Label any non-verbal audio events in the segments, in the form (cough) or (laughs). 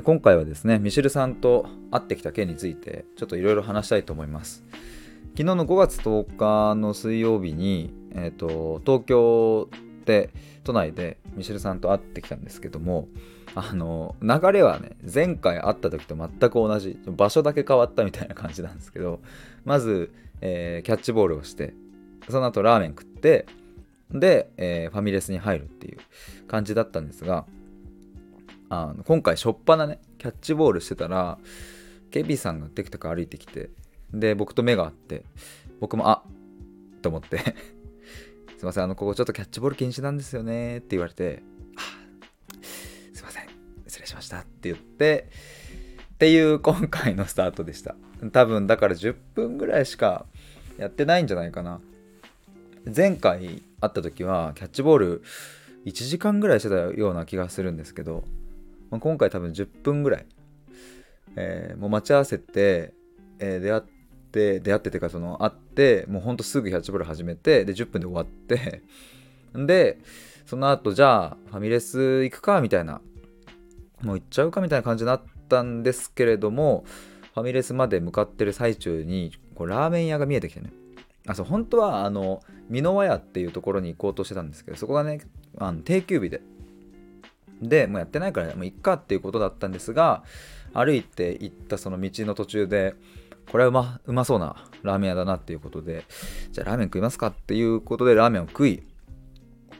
ー今回はですねミシェルさんと会ってきた件についてちょっといろいろ話したいと思います。昨日の5月10日の水曜日に、えー、と東京で都内でミシェルさんと会ってきたんですけどもあの流れはね前回会った時と全く同じ場所だけ変わったみたいな感じなんですけどまず、えーキャッチボールをしてその後ラーメン食ってで、えーファミレスに入るっていう感じだったんですがあの今回しょっぱなねキャッチボールしてたらケビーさんがテクテク歩いてきてで僕と目が合って僕もあっと思って。(laughs) すいませんあのここちょっとキャッチボール禁止なんですよねって言われてすいません失礼しましたって言ってっていう今回のスタートでした。多分だから10分ぐらいしかやってないんじゃないかな。前回会った時はキャッチボール1時間ぐらいしてたような気がするんですけどまあ今回多分10分ぐらい、えーもう待ち合わせて、えー出会って出会っててかその会ってもうほんとすぐキャッチボール始めてで10分で終わってでその後じゃあファミレス行くかみたいなもう行っちゃうかみたいな感じになったんですけれどもファミレスまで向かってる最中にこうラーメン屋が見えてきてね。あそう本当はあの美濃和屋っていうところに行こうとしてたんですけどそこがねあの定休日で。でもうやってないからもういっかっていうことだったんですが歩いて行ったその道の途中でこれはうまうまそうなラーメン屋だなっていうことでじゃあラーメン食いますかっていうことでラーメンを食い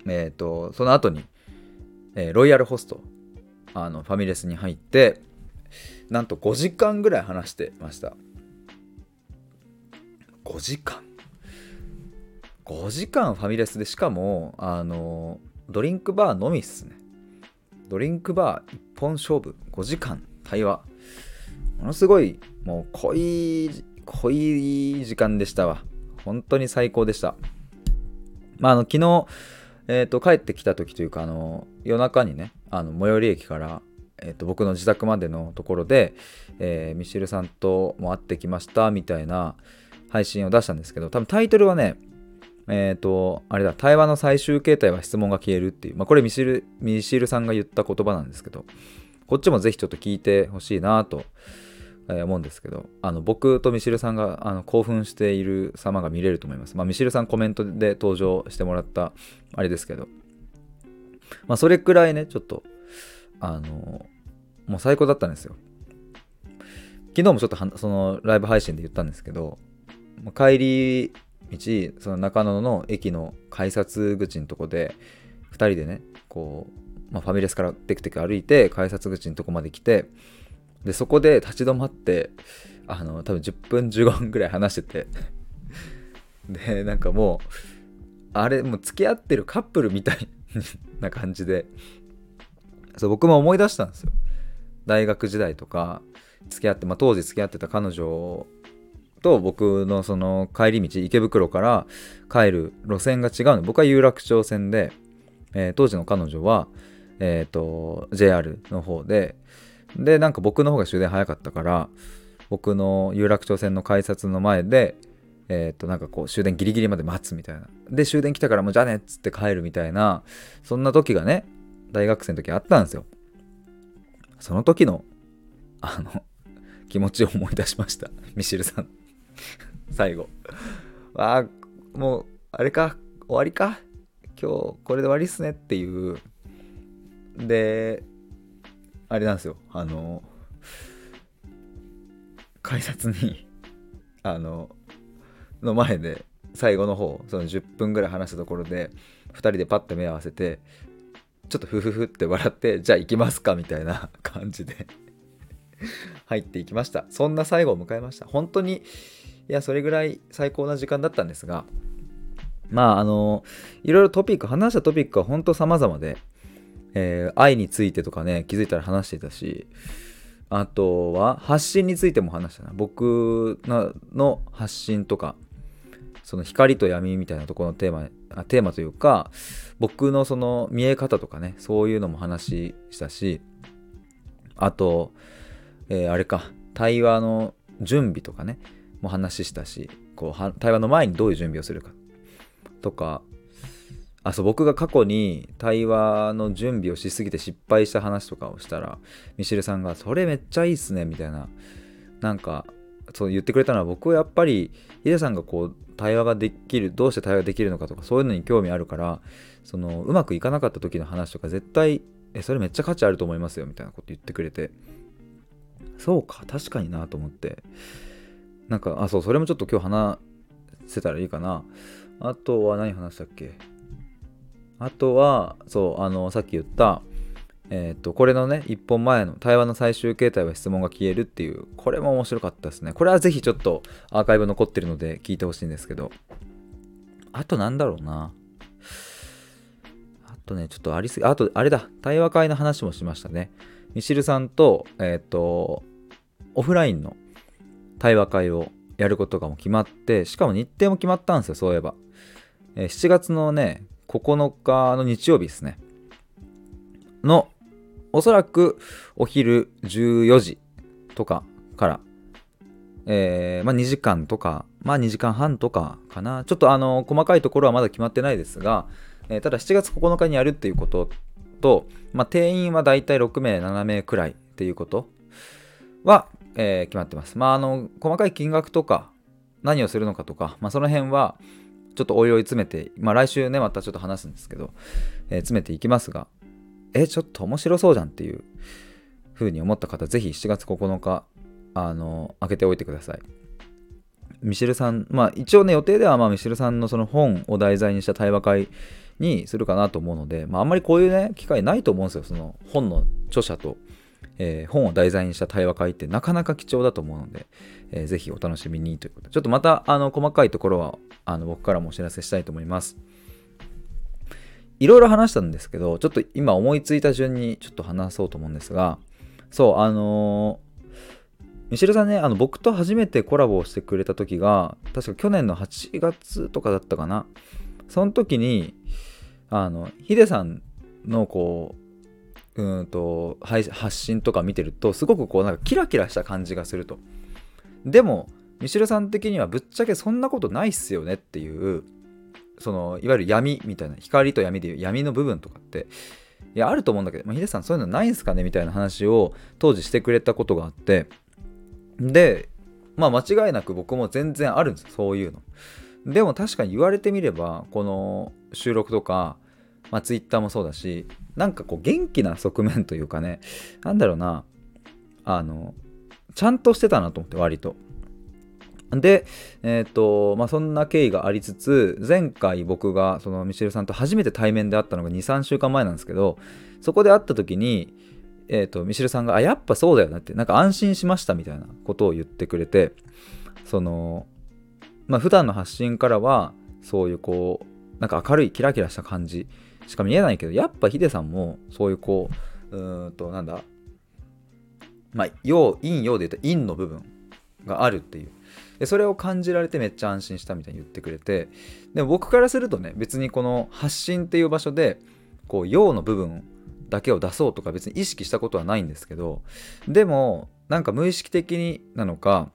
えっ、とその後に、えーロイヤルホストあのファミレスに入ってなんと5時間ぐらい話してました。5時間？5時間ファミレスでしかもあのドリンクバーのみっすね。ドリンクバー一本勝負。5時間対話。ものすごいもう濃い濃い時間でしたわ。本当に最高でした。まああの昨日えー、と帰ってきた時というかあの夜中にねあの最寄り駅から、えー、と僕の自宅までのところで、えーミシェルさんとも会ってきましたみたいな配信を出したんですけど多分タイトルはねえっ、とあれだ対話の最終形態は質問が消えるっていう、まあ、これミシルミシルさんが言った言葉なんですけどこっちもぜひちょっと聞いてほしいなと、え思うんですけどあの僕とミシルさんがあの興奮している様が見れると思います、まあ、ミシルさんコメントで登場してもらったあれですけど。まあそれくらいねちょっとあのもう最高だったんですよ。昨日もちょっとそのライブ配信で言ったんですけどま帰り道その中野の駅の改札口のとこで2人でねこう、まあ、ファミレスからテクテク歩いて改札口のとこまで来てでそこで立ち止まってあの多分10分15分ぐらい話してて。(laughs) でなんかもうあれもう付き合ってるカップルみたい (laughs) な感じで。そう僕も思い出したんですよ。大学時代とか付き合って、まあ、当時付き合ってた彼女と僕のその帰り道池袋から帰る路線が違うの。僕は有楽町線で、えー当時の彼女は、えー、と JR の方ででなんか僕の方が終電早かったから僕の有楽町線の改札の前でえっ、となんかこう終電ギリギリまで待つみたいな。で終電来たからもうじゃあねっつって帰るみたいなそんな時がね大学生の時あったんですよ。その時のあの気持ちを思い出しました。ミシルさん。(laughs) 最後。ああもうあれか。終わりか。今日これで終わりっすねっていう。であれなんですよ。あの改札に (laughs) あのの前で最後の方その10分ぐらい話したところで2人でパッと目合わせてちょっとフフフって笑ってじゃあ行きますかみたいな (laughs) 感じで入っていきました。そんな最後を迎えました。本当にいやそれぐらい最高な時間だったんですがまああのいろいろトピック話したトピックは本当様々で、えー愛についてとかね気づいたら話してたしあとは発信についても話したな。僕のの発信とかその光と闇みたいなところのテーマあテーマというか僕のその見え方とかねそういうのも話したしあと、えーあれか対話の準備とかねも話したしこう対話の前にどういう準備をするかとか。あそう僕が過去に対話の準備をしすぎて失敗した話とかをしたらミシルさんが「それめっちゃいいっすね」みたいな。なんかそう言ってくれたのは僕はやっぱりヒデさんがこう対話ができるどうして対話できるのかとかそういうのに興味あるからそのうまくいかなかった時の話とか絶対えそれめっちゃ価値あると思いますよみたいなこと言ってくれて。そうか確かになと思って。なんかあそうそれもちょっと今日話せたらいいかなあとは何話したっけ？あとは、そう、あの、さっき言った、えっ、ー、と、これのね、一本前の対話の最終形態は質問が消えるっていう、これも面白かったですね。これはぜひちょっとアーカイブ残ってるので聞いてほしいんですけど。あとなんだろうな。あとね、ちょっとありすぎ、あと、あれだ、対話会の話もしましたね。ミシルさんと、えっ、ー、と、オフラインの対話会をやることがもう決まって、しかも日程も決まったんですよ、そういえば。えー、7月のね、9日の日曜日ですね。の、おそらくお昼14時とかから、えー、まあ、2時間とか、まあ、2時間半とかかな。ちょっとあの、細かいところはまだ決まってないですが、えー、ただ7月9日にやるっていうことと、まあ、定員はだいたい6名、7名くらいっていうことは、えー、決まってます。まあ、あの、細かい金額とか、何をするのかとか、まあ、その辺は、ちょっとおいおい詰めて、まあ来週ね、またちょっと話すんですけど、えー、詰めていきますが、え、ちょっと面白そうじゃんっていう風に思った方、ぜひ7月9日、あの、開けておいてください。ミシェルさん、まあ一応ね、予定ではまあミシェルさんのその本を題材にした対話会にするかなと思うので、まああんまりこういうね、機会ないと思うんですよ。その本の著者と、えー、本を題材にした対話会ってなかなか貴重だと思うので、えー、ぜひお楽しみにということで、ちょっとまたあの細かいところはあの僕からもお知らせしたいと思います。いろいろ話したんですけど、ちょっと今思いついた順にちょっと話そうと思うんですが、そう、あのー、ミシェルさんね、あの僕と初めてコラボをしてくれた時が、確か去年の8月とかだったかな。その時に、あの、ヒデさんのこう、うんと発信とか見てると、すごくこうなんかキラキラした感じがすると。でも、ミシルさん的にはぶっちゃけそんなことないっすよねっていうそのいわゆる闇みたいな光と闇でいう闇の部分とかっていやあると思うんだけど、まあ、ヒデさんそういうのないんすかねみたいな話を当時してくれたことがあってでまあ間違いなく僕も全然あるんですそういうのでも確かに言われてみればこの収録とか、まあ、Twitter もそうだしなんかこう元気な側面というかねなんだろうなあのちゃんとしてたなと思って割と。で、えっ、ー、と、まあ、そんな経緯がありつつ、前回僕がそのミシェルさんと初めて対面で会ったのが2、3週間前なんですけど、そこで会った時に、えっ、ー、と、ミシェルさんが、あ、やっぱそうだよなって、なんか安心しましたみたいなことを言ってくれて、その、まあ、普段の発信からは、そういうこう、なんか明るいキラキラした感じしか見えないけど、やっぱヒデさんも、そういうこう、うーんと、なんだ、まあ、陽、陰陽で言うと陰の部分があるっていう。でそれを感じられてめっちゃ安心したみたいに言ってくれて。でも僕からするとね別にこの発信っていう場所でこう陽の部分だけを出そうとか別に意識したことはないんですけどでもなんか無意識的になのか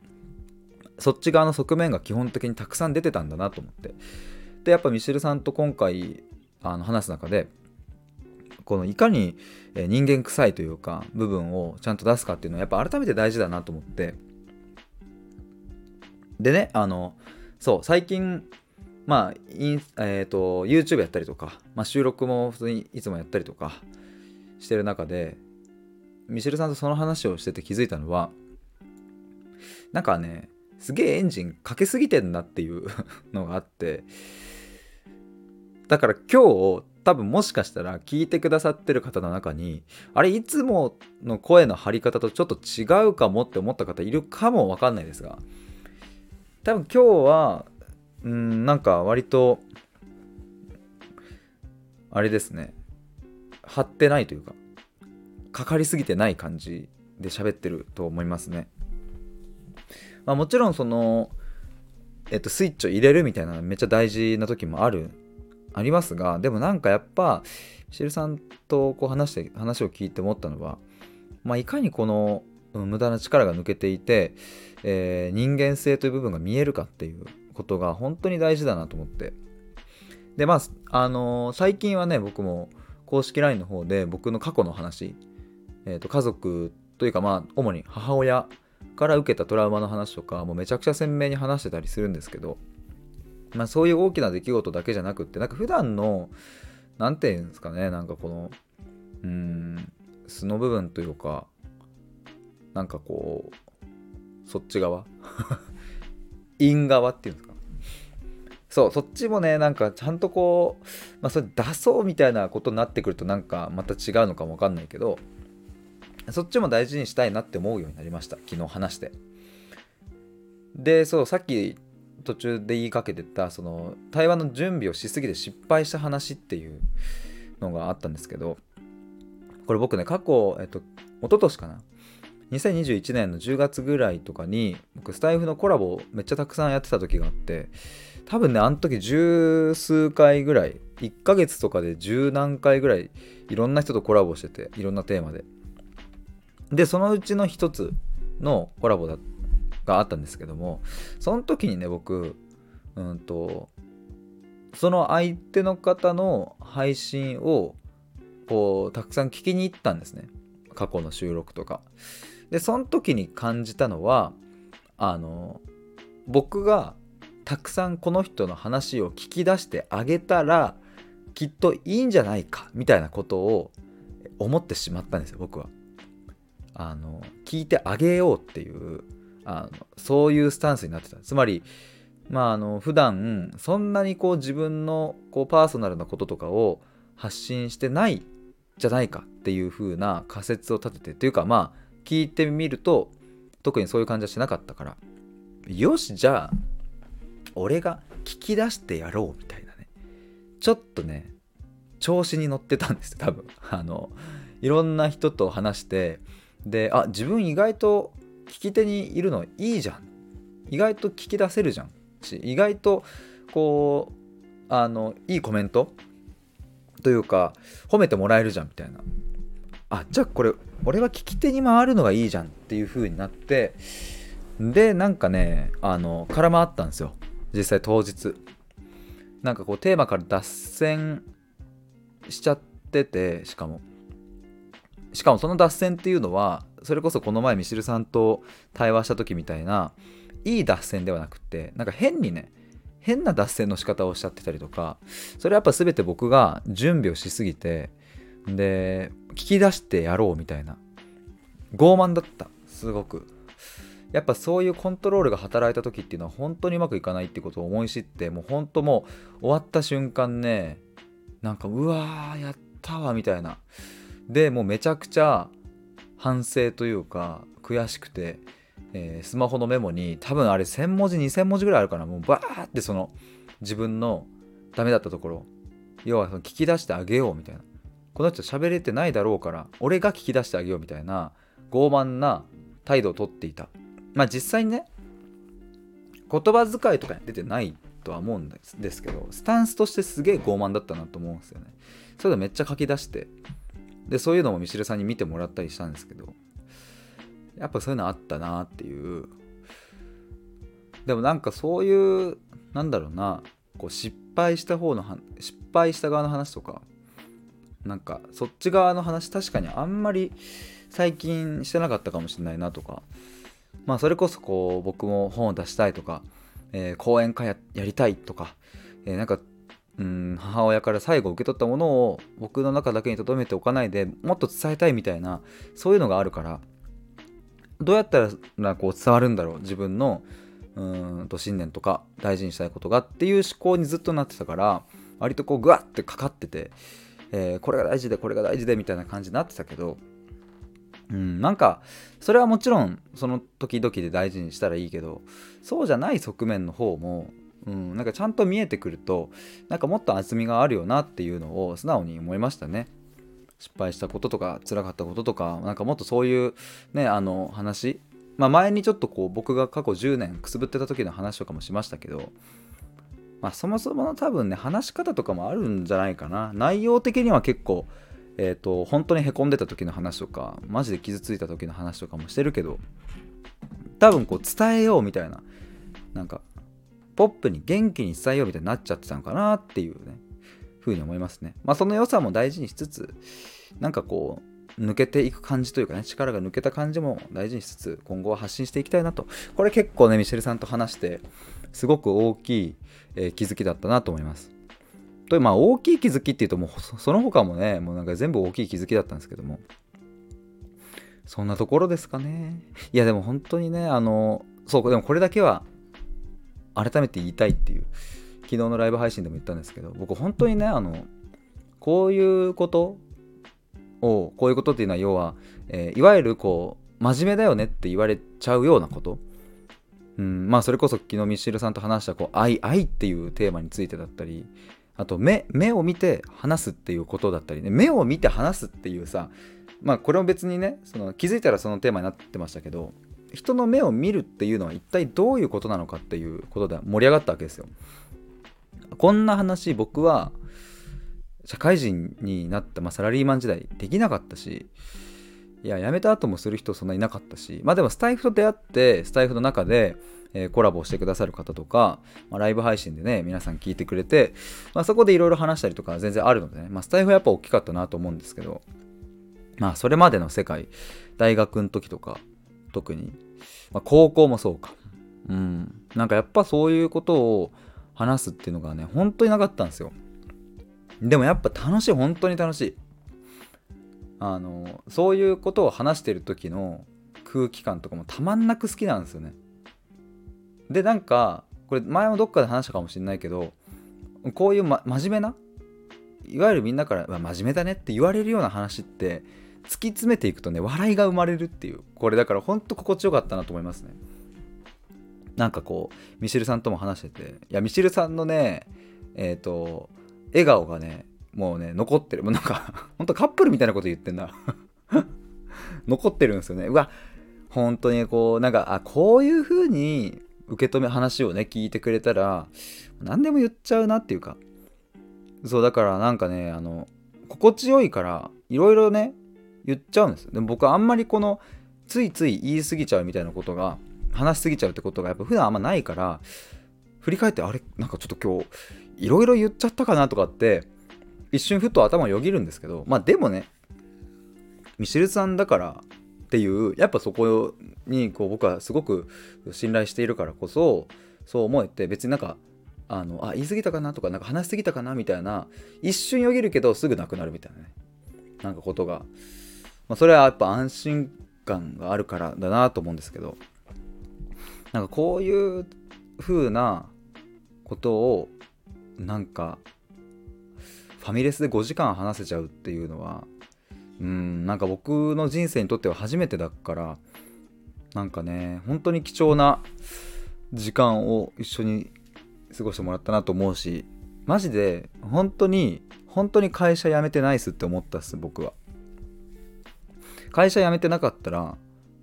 そっち側の側面が基本的にたくさん出てたんだなと思って。でやっぱミシェルさんと今回あの話す中でこのいかに人間臭いというか部分をちゃんと出すかっていうのはやっぱ改めて大事だなと思って。でね、あの、そう、最近、まあ、インえっ、ー、と、YouTube やったりとか、まあ、収録も普通にいつもやったりとかしてる中で、ミシェルさんとその話をしてて気づいたのは、なんかね、すげえエンジンかけすぎてんなっていうのがあって、だから今日、多分もしかしたら聞いてくださってる方の中に、あれ、いつもの声の張り方とちょっと違うかもって思った方いるかもわかんないですが、多分今日はうんなんか割とあれですね張ってないというかかかりすぎてない感じで喋ってると思いますね。まあ、もちろんその、えっと、スイッチを入れるみたいなめっちゃ大事な時もあるありますがでもなんかやっぱシルさんとこう話して話を聞いて思ったのは、まあ、いかにこの無駄な力が抜けていて、えー、人間性という部分が見えるかっていうことが本当に大事だなと思って。でまああのー最近はね僕も公式 LINE の方で僕の過去の話、えー、と家族というかまあ主に母親から受けたトラウマの話とかもうめちゃくちゃ鮮明に話してたりするんですけど、まあ、そういう大きな出来事だけじゃなくってなんか普段の何て言うんですかねなんかこのうん素の部分というかなんかこうそっち側？(laughs) 陰側っていうんですか？そうそっちもねなんかちゃんとこう、まあ、それ出そうみたいなことになってくるとなんかまた違うのかもわかんないけどそっちも大事にしたいなって思うようになりました昨日話して。でそうさっき途中で言いかけてたその対話の準備をしすぎて失敗した話っていうのがあったんですけどこれ僕ね過去、えっと、一昨年かな。2021年の10月ぐらいとかに僕スタイフのコラボをめっちゃたくさんやってた時があって多分ねあの時十数回ぐらい1ヶ月とかで十何回ぐらいいろんな人とコラボしてていろんなテーマで。でそのうちの一つのコラボだっがあったんですけどもその時にね僕うんとその相手の方の配信をこうたくさん聞きに行ったんですね過去の収録とかでその時に感じたのはあの僕がたくさんこの人の話を聞き出してあげたらきっといいんじゃないかみたいなことを思ってしまったんですよ僕は。あの聞いてあげようっていうあのそういうスタンスになってた。つまりまああの普段そんなにこう自分のこうパーソナルなこととかを発信してないじゃないかっていう風な仮説を立ててっていうかまあ聞いてみると特にそういう感じはしなかったからよしじゃあ俺が聞き出してやろうみたいなね。ちょっとね調子に乗ってたんです多分。あのいろんな人と話してであ自分意外と聞き手にいるのいいじゃん。意外と聞き出せるじゃん。し意外とこうあのいいコメントというか褒めてもらえるじゃんみたいな。あじゃあこれ俺は聞き手に回るのがいいじゃんっていう風になってでなんかねあの空回ったんですよ。実際当日。なんかこうテーマから脱線しちゃっててしかも。しかもその脱線っていうのはそれこそこの前ミシルさんと対話した時みたいないい脱線ではなくってなんか変にね変な脱線の仕方をおっしゃってたりとかそれはやっぱ全て僕が準備をしすぎてで聞き出してやろうみたいな傲慢だった。すごく。やっぱそういうコントロールが働いた時っていうのは本当にうまくいかないってことを思い知ってもう本当もう終わった瞬間ねなんかうわーやったわみたいな。でもうめちゃくちゃ反省というか悔しくて、えースマホのメモに多分あれ1000文字2000文字ぐらいあるからもうバーってその自分のダメだったところ。要はその聞き出してあげようみたいな。この人喋れてないだろうから俺が聞き出してあげようみたいな傲慢な態度をとっていた。まあ実際にね言葉遣いとかに出てないとは思うんですですけどスタンスとしてすげえ傲慢だったなと思うんですよね。それでめっちゃ書き出してでそういうのもミシルさんに見てもらったりしたんですけどやっぱそういうのあったなっていう。でもなんかそういうなんだろうなこう失敗した方の失敗した側の話とかなんかそっち側の話確かにあんまり最近してなかったかもしれないなとかまあそれこそこう僕も本を出したいとか、えー講演会ややりたいとか、えーなんかうん母親から最後受け取ったものを僕の中だけに留めておかないでもっと伝えたいみたいなそういうのがあるからどうやったらこう伝わるんだろう自分のうんと信念とか大事にしたいことがっていう思考にずっとなってたから割とこうグワッてかかってて、えーこれが大事でこれが大事でみたいな感じになってたけどうん、なんかそれはもちろんその時々で大事にしたらいいけどそうじゃない側面の方も、うん、なんかちゃんと見えてくるとなんかもっと厚みがあるよなっていうのを素直に思いましたね。失敗したこととか辛かったこととかなんかもっとそういうねあの話まあ前にちょっとこう僕が過去10年くすぶってた時の話とかもしましたけどまあそもそもの多分ね話し方とかもあるんじゃないかな内容的には結構えー、と本当にへこんでた時の話とかマジで傷ついた時の話とかもしてるけど多分こう伝えようみたいななんかポップに元気に伝えようみたいになっちゃってたのかなっていうねふうに思いますね。まあその良さも大事にしつつ、なんかこう、抜けていく感じというかね、力が抜けた感じも大事にしつつ、今後は発信していきたいなと。これ結構ね、ミシェルさんと話して、すごく大きい、えー、気づきだったなと思います。というまあ大きい気づきっていうともうその他もねもうなんか全部大きい気づきだったんですけどもそんなところですかねいやでも本当にねあのそうでもこれだけは改めて言いたいっていう昨日のライブ配信でも言ったんですけど僕本当にねあのこういうことをこういうことっていうのは要は、えー、いわゆるこう真面目だよねって言われちゃうようなこと。うん、まあそれこそ昨日ミッシェルさんと話したこう愛愛っていうテーマについてだったりあと目目を見て話すっていうことだったりね目を見て話すっていうさまあこれも別にねその気づいたらそのテーマになってましたけど人の目を見るっていうのは一体どういうことなのかっていうことで盛り上がったわけですよ。こんな話僕は社会人になった、まあ、サラリーマン時代できなかったしいや辞めた後もする人そんないなかったしまあでもスタイフと出会ってスタイフの中でえ、コラボしてくださる方とか、まあ、ライブ配信でね、皆さん聞いてくれて、まあ、そこでいろいろ話したりとか全然あるのでね、まあ、スタイフはやっぱ大きかったなと思うんですけど、まあ、それまでの世界、大学の時とか、特に、まあ、高校もそうか。うん。なんかやっぱそういうことを話すっていうのがね、本当になかったんですよ。でもやっぱ楽しい、本当に楽しい。あの、そういうことを話してる時の空気感とかもたまんなく好きなんですよね。でなんかこれ前もどっかで話したかもしれないけどこういう、ま、真面目ないわゆるみんなから「真面目だね」って言われるような話って突き詰めていくとね笑いが生まれるっていうこれだからほんと心地よかったなと思いますね。なんかこうミシルさんとも話してていやミシルさんのねえっ、ー、と笑顔がねもうね残ってる。もうなんかほんとカップルみたいなこと言ってんな。(laughs) 残ってるんですよね。うわ本当にこうなんかあこういう風に受け止め話をね聞いてくれたら何でも言っちゃうなっていうか。そうだからなんかねあの心地よいからいろいろね言っちゃうんですでも僕はあんまりこのついつい言い過ぎちゃうみたいなことが話しすぎちゃうってことがやっぱ普段あんまないから振り返ってあれ？なんかちょっと今日いろいろ言っちゃったかなとかって一瞬ふと頭をよぎるんですけどまあでもねミシルさんだからっていうやっぱそこにこう僕はすごく信頼しているからこそそう思えて別になんかあのあ言い過ぎたかなとかなんか話しすぎたかなみたいな一瞬よぎるけどすぐなくなるみたいなね。なんかことが、まあ、それはやっぱ安心感があるからだなと思うんですけどなんかこういう風なことをなんかファミレスで5時間話せちゃうっていうのはうんなんか僕の人生にとっては初めてだからなんかね本当に貴重な時間を一緒に過ごしてもらったなと思うしマジで本当に本当に会社辞めてないっすって思ったっす僕は。会社辞めてなかったら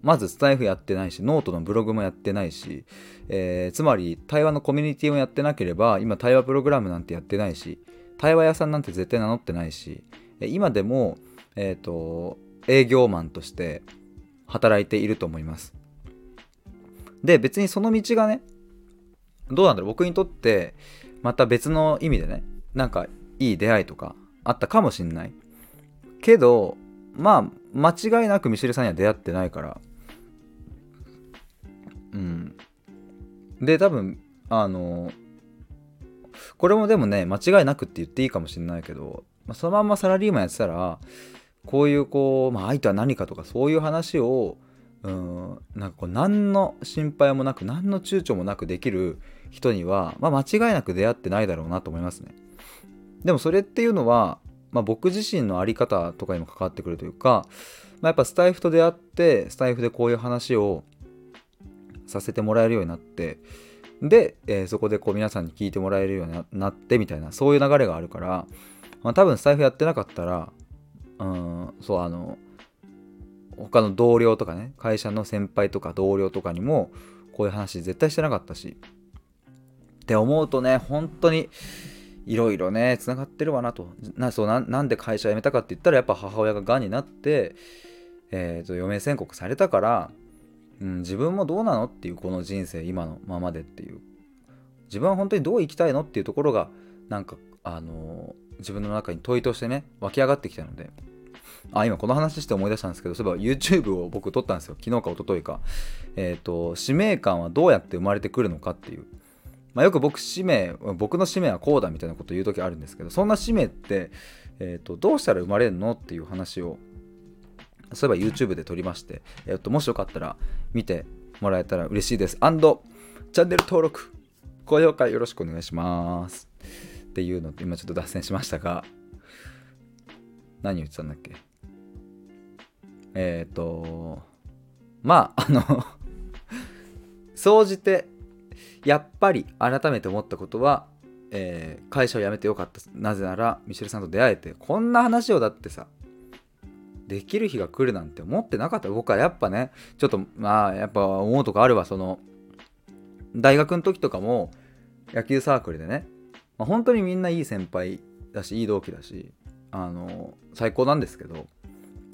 まずスタエフやってないしノートのブログもやってないし、えー、つまり対話のコミュニティもやってなければ今対話プログラムなんてやってないし対話屋さんなんて絶対名乗ってないし今でもえっ、ー、と、営業マンとして働いていると思います。で、別にその道がね、どうなんだろう、僕にとって、また別の意味でね、なんかいい出会いとかあったかもしんない。けど、まあ、間違いなくミシェルさんには出会ってないから、うん。で、多分、あの、これもでもね、間違いなくって言っていいかもしんないけど、まあ、そのまんまサラリーマンやってたら、こういうこう、まあ、愛とは何かとかそういう話をうんなんかこう何の心配もなく何の躊躇もなくできる人には、まあ、間違いなく出会ってないだろうなと思いますね。でもそれっていうのは、まあ、僕自身の在り方とかにも関わってくるというか、まあ、やっぱスタイフと出会ってスタイフでこういう話をさせてもらえるようになってで、えー、そこでこう皆さんに聞いてもらえるようになってみたいなそういう流れがあるから、まあ、多分スタイフやってなかったらうんそうあの他の同僚とかね会社の先輩とか同僚とかにもこういう話絶対してなかったしって思うとね本当にいろいろねつながってるわなと。なそうなんで会社辞めたかって言ったらやっぱ母親ががんになって、えーと、余命宣告されたから、うん、自分もどうなのっていうこの人生今のままでっていう。自分は本当にどう生きたいのっていうところがなんかあの自分の中に問いとしてね湧き上がってきたので。あ今この話して思い出したんですけどそういえば YouTube を僕撮ったんですよ。昨日か一昨日か。えっ、ー、と使命感はどうやって生まれてくるのかっていう。まあ、よく僕使命僕の使命はこうだみたいなこと言う時あるんですけどそんな使命って、えーと、どうしたら生まれるのっていう話をそういえば YouTube で撮りまして、えーと、もしよかったら見てもらえたら嬉しいです。アンドチャンネル登録高評価よろしくお願いします。っていうのって今ちょっと脱線しましたが何言ってたんだっけ？えっ、ー、とまああの総じてやっぱり改めて思ったことは、えー、会社を辞めてよかった。なぜならミシェルさんと出会えてこんな話をだってさできる日が来るなんて思ってなかった。僕はやっぱねちょっとまあやっぱ思うとこあるわ。その大学の時とかも野球サークルでね、まあ、本当にみんないい先輩だしいい同期だしあの最高なんですけど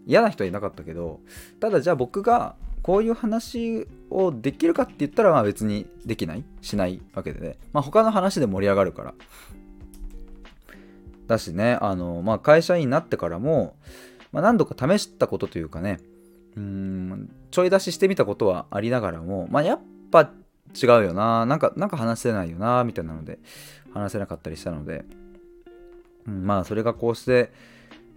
嫌な人はいなかったけどただじゃあ僕がこういう話をできるかって言ったらまあ別にできないしないわけでね、まあ、他の話で盛り上がるから。だしねあの、まあ、会社員になってからも、まあ、何度か試したことというかねうんちょい出ししてみたことはありながらも、まあ、やっぱ違うよななんかなんか話せないよなみたいなので話せなかったりしたので、うん、まあそれがこうして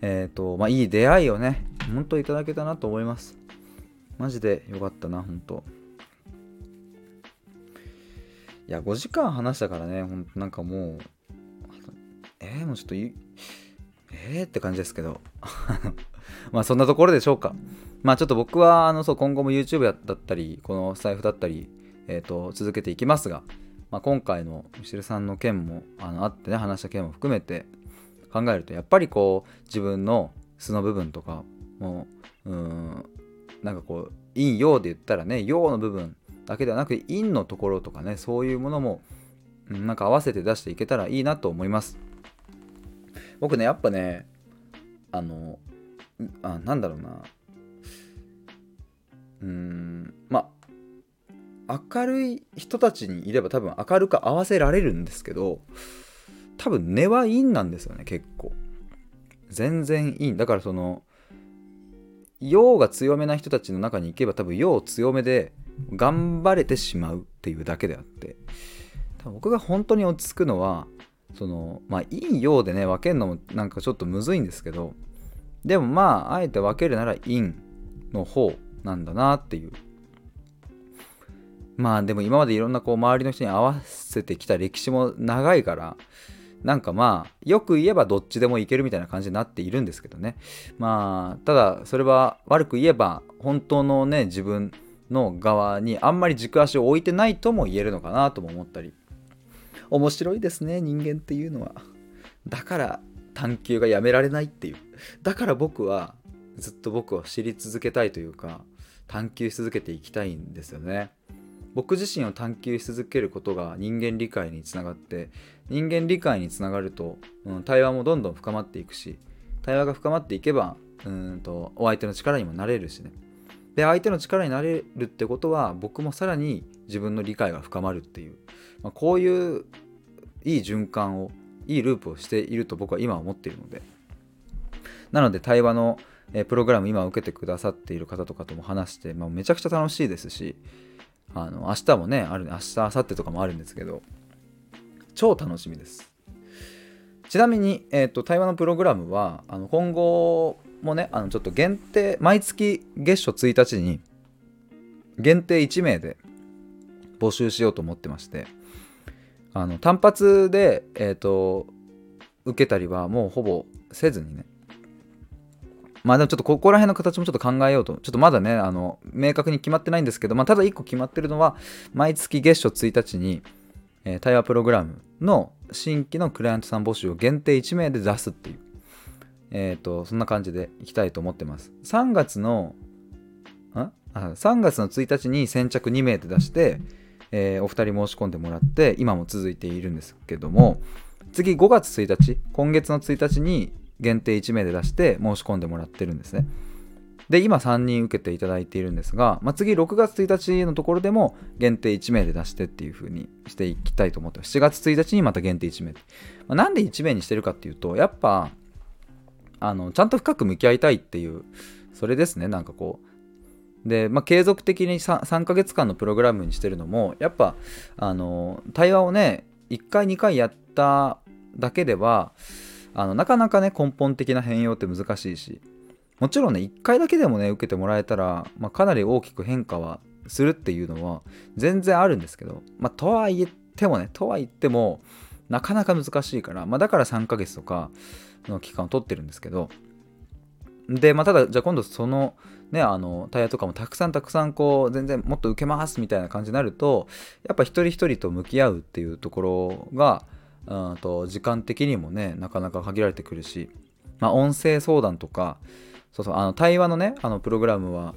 えっ、ー、とまあいい出会いをね本当いただけたなと思います。マジでよかったな、ほんと。いや、5時間話したからね、ほんとなんかもう、えー、もうちょっとえーって感じですけど。(laughs) まあそんなところでしょうか。まあちょっと僕は、あの、そう、今後も YouTube だったり、この財布だったり、えっ、ー、と、続けていきますが、まあ、今回のミシルさんの件もあのあってね、話した件も含めて考えると、やっぱりこう、自分の素の部分とかも、うん、なんかこう陰陽で言ったらね陽の部分だけではなく陰のところとかねそういうものもなんか合わせて出していけたらいいなと思います。僕ねやっぱねあのあなんだろうな。うんまあ明るい人たちにいれば多分明るく合わせられるんですけど多分根は陰なんですよね結構。全然陰。だからその陽が強めな人たちの中に行けば多分陽強めで頑張れてしまうっていうだけであって多分僕が本当に落ち着くのはそのまあ陰陽でね分けるのもなんかちょっとむずいんですけどでもまああえて分けるなら陰の方なんだなっていう。まあでも今までいろんなこう周りの人に合わせてきた歴史も長いからなんかまあよく言えばどっちでもいけるみたいな感じになっているんですけどね。まあただそれは悪く言えば本当のね自分の側にあんまり軸足を置いてないとも言えるのかなとも思ったり。面白いですね人間っていうのは。だから探求がやめられないっていう。だから僕はずっと僕を知り続けたいというか探求し続けていきたいんですよね。僕自身を探求し続けることが人間理解につながって人間理解につながると、うん、対話もどんどん深まっていくし対話が深まっていけばうんとお相手の力にもなれるしね。で相手の力になれるってことは僕もさらに自分の理解が深まるっていう、まあ、こういういい循環をいいループをしていると僕は今思っているので。なので対話のプログラム今受けてくださっている方とかとも話して、まあ、めちゃくちゃ楽しいですしあの明日もねある明日明後日とかもあるんですけど超楽しみですちなみに、えーと、対話のプログラムはあの今後もねあのちょっと限定毎月月初1日に限定1名で募集しようと思ってましてあの単発で、えーと受けたりはもうほぼせずにねまあでもちょっとここら辺の形もちょっと考えようと。ちょっとまだね、あの、明確に決まってないんですけど、まあただ1個決まってるのは、毎月月初1日に、えー、対話プログラムの新規のクライアントさん募集を限定1名で出すっていう。え、ー、と、そんな感じでいきたいと思ってます。3月の、あ？3月の1日に先着2名で出して、えー、お二人申し込んでもらって、今も続いているんですけども、次5月1日、今月の1日に限定1名で出して申し込んでもらってるんですね。で今3人受けていただいているんですが、まあ、次6月1日のところでも限定1名で出してっていう風にしていきたいと思ってます7月1日にまた限定1名、まあ、なんで1名にしてるかっていうとやっぱあのちゃんと深く向き合いたいっていうそれですねなんかこう。で、まあ、継続的に 3, 3ヶ月間のプログラムにしてるのもやっぱあの対話をね1回2回やっただけではあのなかなかね根本的な変容って難しいしもちろんね1回だけでもね受けてもらえたら、まあ、かなり大きく変化はするっていうのは全然あるんですけど、まあ、とは言ってもねとは言ってもなかなか難しいから、まあ、だから3ヶ月とかの期間を取ってるんですけどで、まあ、ただじゃあ今度そのねあのタイヤとかもたくさんたくさんこう全然もっと受けますみたいな感じになるとやっぱ一人一人と向き合うっていうところがうんと時間的にもねなかなか限られてくるし、まあ、音声相談とかそうそうあの対話のねあのプログラムは、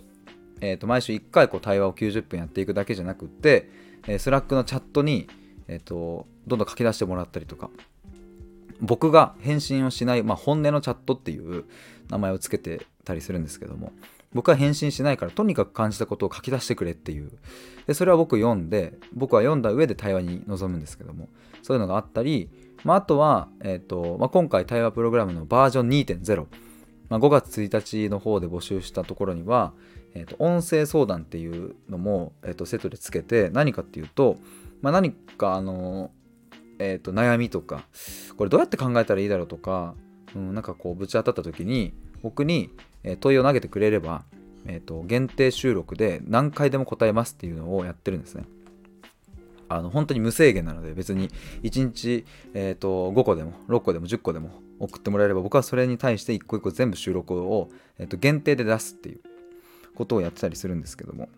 えー、と毎週1回こう対話を90分やっていくだけじゃなくって、えー、 Slack のチャットに、えーと、どんどん書き出してもらったりとか僕が返信をしない、まあ、本音のチャットっていう名前を付けてたりするんですけども僕は返信しないからとにかく感じたことを書き出してくれっていう。でそれは僕読んで僕は読んだ上で対話に臨むんですけどもそういうのがあったり、まあ、あとは、えーとまあ、今回対話プログラムのバージョン2.0、まあ、5月1日の方で募集したところには、えー、と音声相談っていうのも、えー、とセットでつけて何かっていうと、まあ、何かあの、えー、と悩みとかこれどうやって考えたらいいだろうとか、うん、なんかこうぶち当たった時に僕に問いを投げてくれれば、えー、と限定収録で何回でも答えますっていうのをやってるんですね。あの本当に無制限なので別に1日、えーと、5個でも6個でも10個でも送ってもらえれば僕はそれに対して1個1個全部収録を、えーと、限定で出すっていうことをやってたりするんですけども、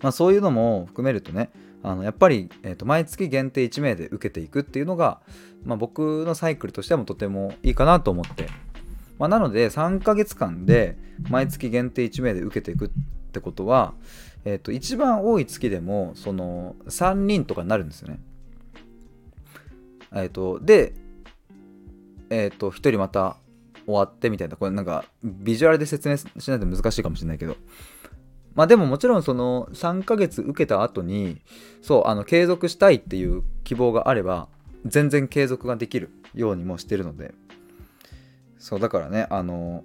まあ、そういうのも含めるとねあのやっぱり、えーと、毎月限定1名で受けていくっていうのが、まあ、僕のサイクルとしてもとてもいいかなと思って、まあ、なので3ヶ月間で毎月限定1名で受けていくってことは、えー、と一番多い月でもその3人とかになるんですよね。えー、とで、えっ、ー、と1人また終わってみたいなこれなんかビジュアルで説明しないと難しいかもしれないけど。まあでももちろんその3ヶ月受けた後にそうあの継続したいっていう希望があれば全然継続ができるようにもしてるので。そうだからねあの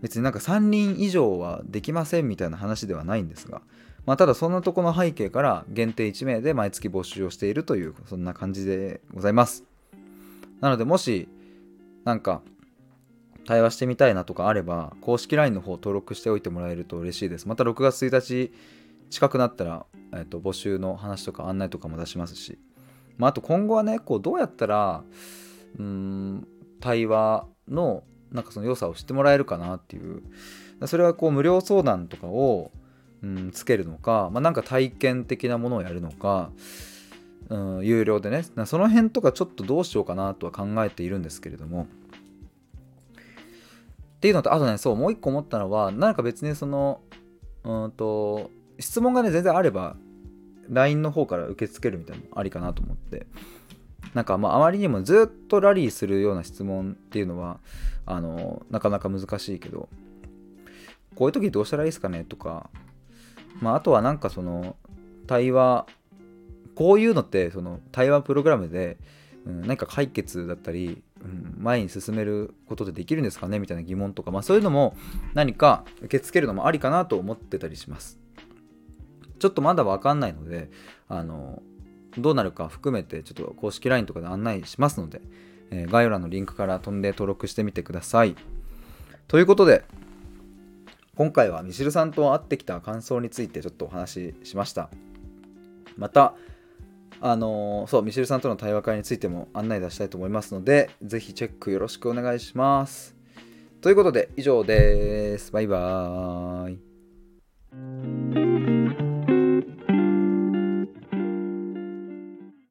別になんか3人以上はできませんみたいな話ではないんですが。まあ、ただそんなとこの背景から限定1名で毎月募集をしているというそんな感じでございます。なのでもしなんか対話してみたいなとかあれば公式 LINE の方登録しておいてもらえると嬉しいです。また6月1日近くなったら、えー、と募集の話とか案内とかも出しますし、まあ、あと今後はねこうどうやったらうん対話のなんかその良さを知ってもらえるかなっていう。それはこう無料相談とかをうん、つけるのか、まあ、なんか体験的なものをやるのか、うん、有料でね。その辺とかちょっとどうしようかなとは考えているんですけれども。っていうのとあとねそうもう一個思ったのはなんか別にそのうんと質問がね全然あれば LINE の方から受け付けるみたいなのもありかなと思って。なんかまああまりにもずっとラリーするような質問っていうのはあのなかなか難しいけど。こういう時どうしたらいいですかねとか。まあ、あとはなんかその対話こういうのってその対話プログラムで、うん、何か解決だったり、うん、前に進めることでできるんですかねみたいな疑問とか、まあ、そういうのも何か受け付けるのもありかなと思ってたりします。ちょっとまだわかんないのであのどうなるか含めてちょっと公式 LINE とかで案内しますので、えー、概要欄のリンクから飛んで登録してみてください。ということで今回はミシルさんと会ってきた感想についてちょっとお話ししましたまたあの、そうミシェルさんとの対話会についても案内出したいと思いますのでぜひチェックよろしくお願いします。ということで以上です。バイバーイ。